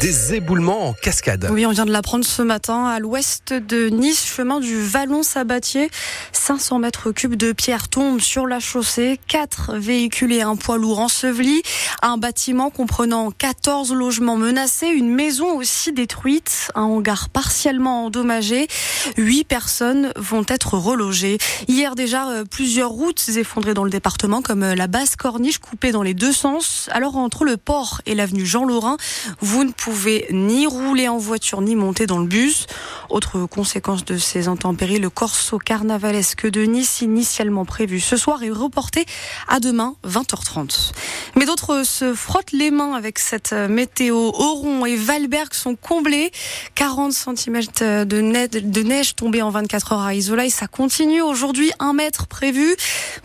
des éboulements en cascade. Oui, on vient de l'apprendre ce matin à l'ouest de Nice, chemin du Vallon-Sabatier. 500 mètres cubes de pierre tombent sur la chaussée. Quatre véhicules et un poids lourd ensevelis. Un bâtiment comprenant 14 logements menacés. Une maison aussi détruite. Un hangar partiellement endommagé. Huit personnes vont être relogées. Hier déjà, euh, plusieurs routes effondrées dans le département, comme euh, la basse corniche coupée dans les deux sens. Alors entre le port et l'avenue Jean-Laurin, vous ne pouvez ni rouler en voiture ni monter dans le bus. Autre conséquence de ces intempéries, le corso carnavalesque de Nice, initialement prévu ce soir, est reporté à demain 20h30. Mais d'autres se frottent les mains avec cette météo. Oron et Valberg sont comblés. 40 cm de neige, de tombée en 24 heures à Isola et ça continue aujourd'hui. Un mètre prévu.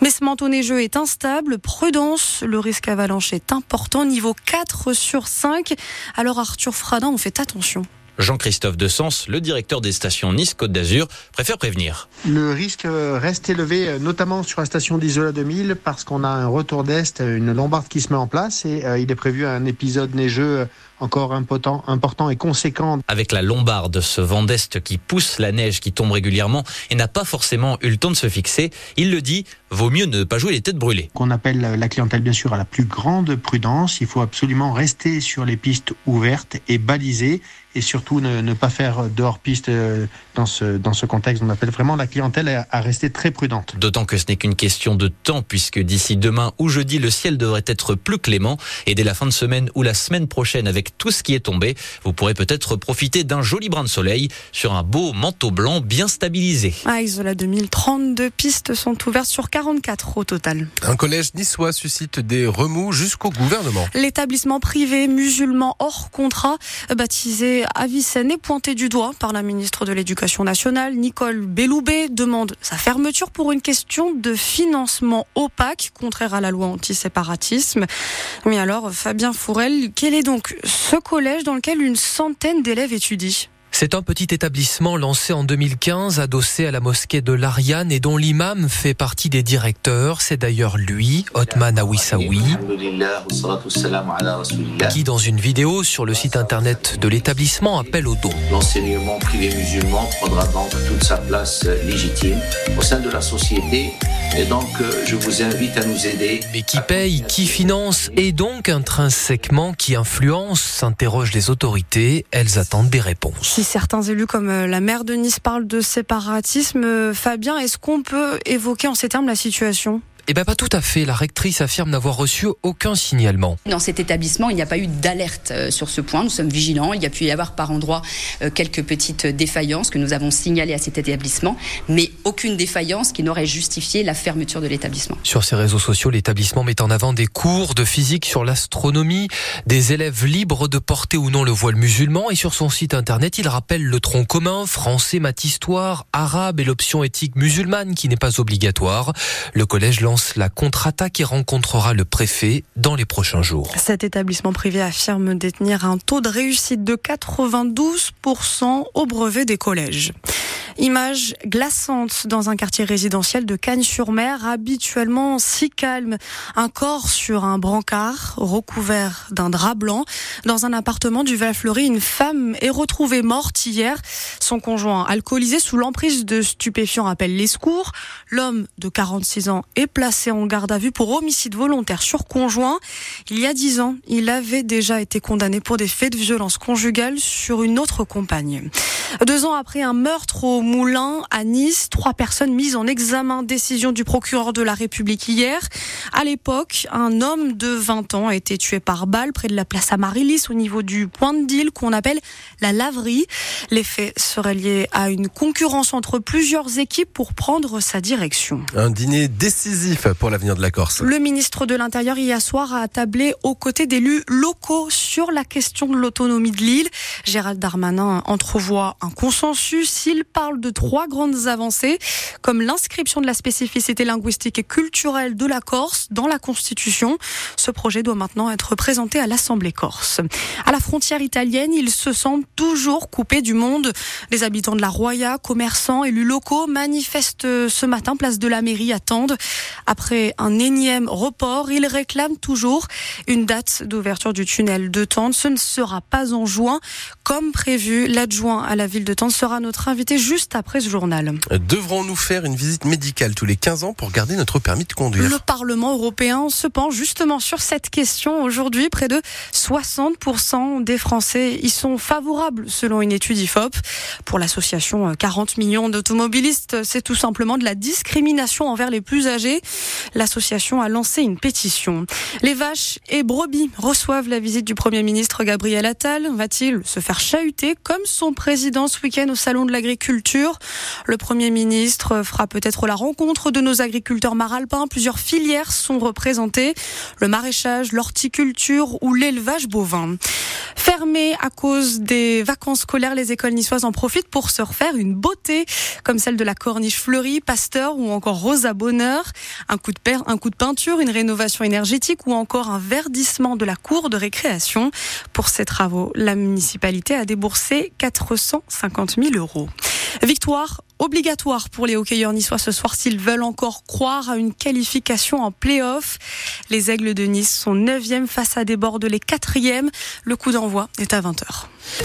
Mais ce manteau neigeux est instable. Prudence, le risque avalanche est important. Niveau 4 sur 5. Alors Arthur Fradin, on fait attention. Jean-Christophe de Sens, le directeur des stations Nice-Côte d'Azur, préfère prévenir. Le risque reste élevé, notamment sur la station d'Isola 2000, parce qu'on a un retour d'Est, une lombarde qui se met en place et euh, il est prévu un épisode neigeux encore important, important et conséquent. Avec la lombarde, ce vent d'Est qui pousse la neige qui tombe régulièrement et n'a pas forcément eu le temps de se fixer, il le dit, vaut mieux ne pas jouer les têtes brûlées. Qu'on appelle la clientèle bien sûr à la plus grande prudence. Il faut absolument rester sur les pistes ouvertes et balisées et surtout ne, ne pas faire de hors-piste euh, dans ce, dans ce contexte. On appelle vraiment la clientèle à, à rester très prudente. D'autant que ce n'est qu'une question de temps puisque d'ici demain ou jeudi, le ciel devrait être plus clément et dès la fin de semaine ou la semaine prochaine avec tout ce qui est tombé, vous pourrez peut-être profiter d'un joli brin de soleil sur un beau manteau blanc bien stabilisé. À Isola 2032 pistes sont ouvertes sur 44 au total. Un collège niçois suscite des remous jusqu'au gouvernement. L'établissement privé musulman hors contrat, baptisé Avicenne, est pointé du doigt par la ministre de l'Éducation nationale, Nicole Belloubet, demande sa fermeture pour une question de financement opaque, contraire à la loi anti-séparatisme. Mais alors, Fabien Fourel, quel est donc ce collège dans lequel une centaine d'élèves étudient c'est un petit établissement lancé en 2015, adossé à la mosquée de l'Ariane et dont l'imam fait partie des directeurs. C'est d'ailleurs lui, Othman Awissaoui, qui dans une vidéo sur le site internet de l'établissement appelle au don. L'enseignement privé musulman prendra donc toute sa place légitime au sein de la société et donc je vous invite à nous aider. Mais qui paye, qui finance et donc intrinsèquement qui influence, s'interrogent les autorités. Elles attendent des réponses. Certains élus comme la maire de Nice parlent de séparatisme, Fabien, est-ce qu'on peut évoquer en ces termes la situation? Eh bien, pas tout à fait. La rectrice affirme n'avoir reçu aucun signalement. Dans cet établissement, il n'y a pas eu d'alerte sur ce point. Nous sommes vigilants. Il y a pu y avoir par endroit quelques petites défaillances que nous avons signalées à cet établissement, mais aucune défaillance qui n'aurait justifié la fermeture de l'établissement. Sur ses réseaux sociaux, l'établissement met en avant des cours de physique sur l'astronomie, des élèves libres de porter ou non le voile musulman, et sur son site internet, il rappelle le tronc commun, français, maths, histoire, arabe et l'option éthique musulmane qui n'est pas obligatoire. Le collège lance la contre-attaque et rencontrera le préfet dans les prochains jours. Cet établissement privé affirme détenir un taux de réussite de 92% au brevet des collèges. Image glaçante dans un quartier résidentiel de Cagnes-sur-Mer, habituellement si calme. Un corps sur un brancard recouvert d'un drap blanc. Dans un appartement du Val-Fleury, une femme est retrouvée morte hier. Son conjoint, alcoolisé sous l'emprise de stupéfiants, appelle les secours. L'homme de 46 ans est placé en garde à vue pour homicide volontaire sur conjoint. Il y a 10 ans, il avait déjà été condamné pour des faits de violence conjugale sur une autre compagne. Deux ans après un meurtre au Moulin à Nice, trois personnes mises en examen. Décision du procureur de la République hier. À l'époque, un homme de 20 ans a été tué par balle près de la place Amaryllis au niveau du point de deal qu'on appelle la laverie. Les faits seraient liés à une concurrence entre plusieurs équipes pour prendre sa direction. Un dîner décisif pour l'avenir de la Corse. Le ministre de l'Intérieur hier soir a tablé aux côtés d'élus locaux sur la question de l'autonomie de l'île. Gérald Darmanin entrevoit un consensus. Il parle de trois grandes avancées, comme l'inscription de la spécificité linguistique et culturelle de la Corse dans la Constitution. Ce projet doit maintenant être présenté à l'Assemblée corse. À la frontière italienne, ils se sentent toujours coupés du monde. Les habitants de la Roya, commerçants, élus locaux manifestent ce matin place de la mairie attendent. Après un énième report, ils réclament toujours une date d'ouverture du tunnel de Tende. Ce ne sera pas en juin comme prévu. L'adjoint à la ville de Tende sera notre invité juste après ce journal. Devrons-nous faire une visite médicale tous les 15 ans pour garder notre permis de conduire Le Parlement européen se penche justement sur cette question aujourd'hui. Près de 60% des Français y sont favorables selon une étude IFOP. Pour l'association 40 millions d'automobilistes, c'est tout simplement de la discrimination envers les plus âgés. L'association a lancé une pétition. Les vaches et brebis reçoivent la visite du Premier ministre Gabriel Attal. Va-t-il se faire chahuter comme son président ce week-end au Salon de l'Agriculture Le Premier ministre fera peut-être la rencontre de nos agriculteurs maralpins. Plusieurs filières sont représentées. Le maraîchage, l'horticulture ou l'élevage bovin. Fermées à cause des vacances scolaires, les écoles niçoises en profitent pour se refaire une beauté, comme celle de la Corniche fleurie, Pasteur ou encore Rosa Bonheur. Un coup de, peinture, une rénovation énergétique ou encore un verdissement de la cour de récréation. Pour ces travaux, la municipalité a déboursé 450 000 euros. Victoire obligatoire pour les hockeyeurs niçois ce soir s'ils veulent encore croire à une qualification en play-off. Les Aigles de Nice sont 9e face à des Bordelais 4e. Le coup d'envoi est à 20h.